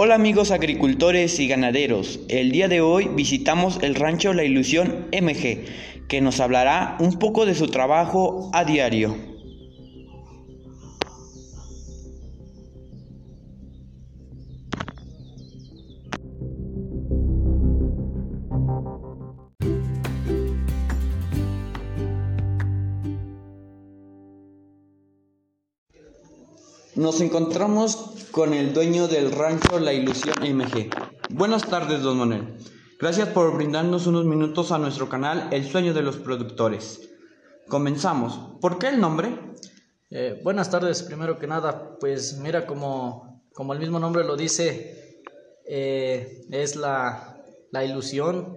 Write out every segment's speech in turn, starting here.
Hola amigos agricultores y ganaderos, el día de hoy visitamos el rancho La Ilusión MG, que nos hablará un poco de su trabajo a diario. Nos encontramos con el dueño del rancho La Ilusión MG. Buenas tardes, don Manuel. Gracias por brindarnos unos minutos a nuestro canal El Sueño de los Productores. Comenzamos. ¿Por qué el nombre? Eh, buenas tardes, primero que nada, pues mira, como, como el mismo nombre lo dice, eh, es la, la ilusión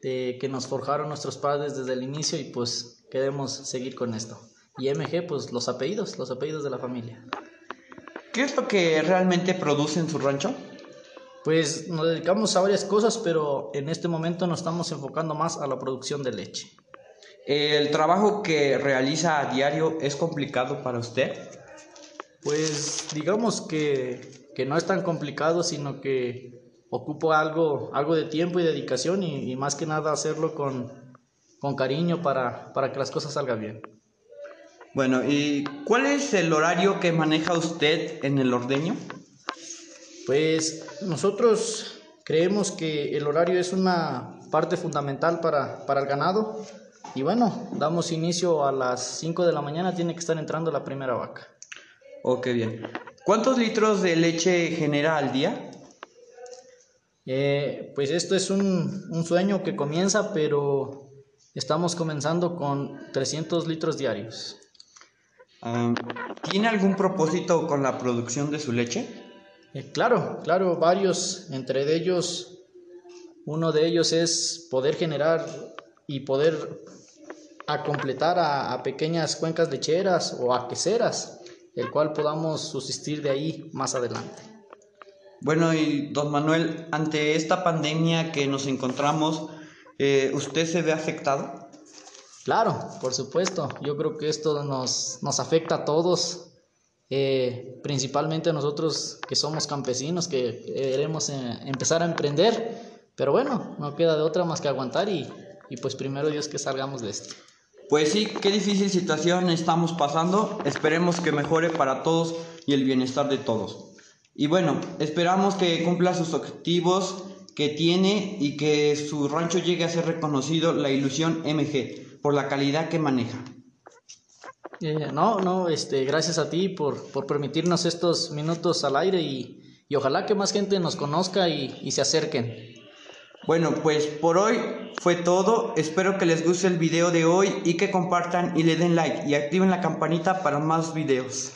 de que nos forjaron nuestros padres desde el inicio y pues queremos seguir con esto. Y MG, pues los apellidos, los apellidos de la familia. ¿Qué es lo que realmente produce en su rancho? Pues nos dedicamos a varias cosas, pero en este momento nos estamos enfocando más a la producción de leche. ¿El trabajo que realiza a diario es complicado para usted? Pues digamos que, que no es tan complicado, sino que ocupo algo, algo de tiempo y dedicación y, y más que nada hacerlo con, con cariño para, para que las cosas salgan bien. Bueno, ¿y cuál es el horario que maneja usted en el ordeño? Pues nosotros creemos que el horario es una parte fundamental para, para el ganado y bueno, damos inicio a las 5 de la mañana, tiene que estar entrando la primera vaca. Oh, qué bien. ¿Cuántos litros de leche genera al día? Eh, pues esto es un, un sueño que comienza, pero estamos comenzando con 300 litros diarios. ¿Tiene algún propósito con la producción de su leche? Eh, claro, claro, varios. Entre ellos, uno de ellos es poder generar y poder a completar a, a pequeñas cuencas lecheras o a queseras, el cual podamos subsistir de ahí más adelante. Bueno, y don Manuel, ante esta pandemia que nos encontramos, eh, ¿usted se ve afectado? Claro, por supuesto. Yo creo que esto nos, nos afecta a todos, eh, principalmente a nosotros que somos campesinos, que queremos eh, empezar a emprender. Pero bueno, no queda de otra más que aguantar y, y pues primero Dios que salgamos de esto. Pues sí, qué difícil situación estamos pasando. Esperemos que mejore para todos y el bienestar de todos. Y bueno, esperamos que cumpla sus objetivos que tiene y que su rancho llegue a ser reconocido la ilusión MG por la calidad que maneja. Eh, no, no, este, gracias a ti por, por permitirnos estos minutos al aire y, y ojalá que más gente nos conozca y, y se acerquen. Bueno, pues por hoy fue todo. Espero que les guste el video de hoy y que compartan y le den like y activen la campanita para más videos.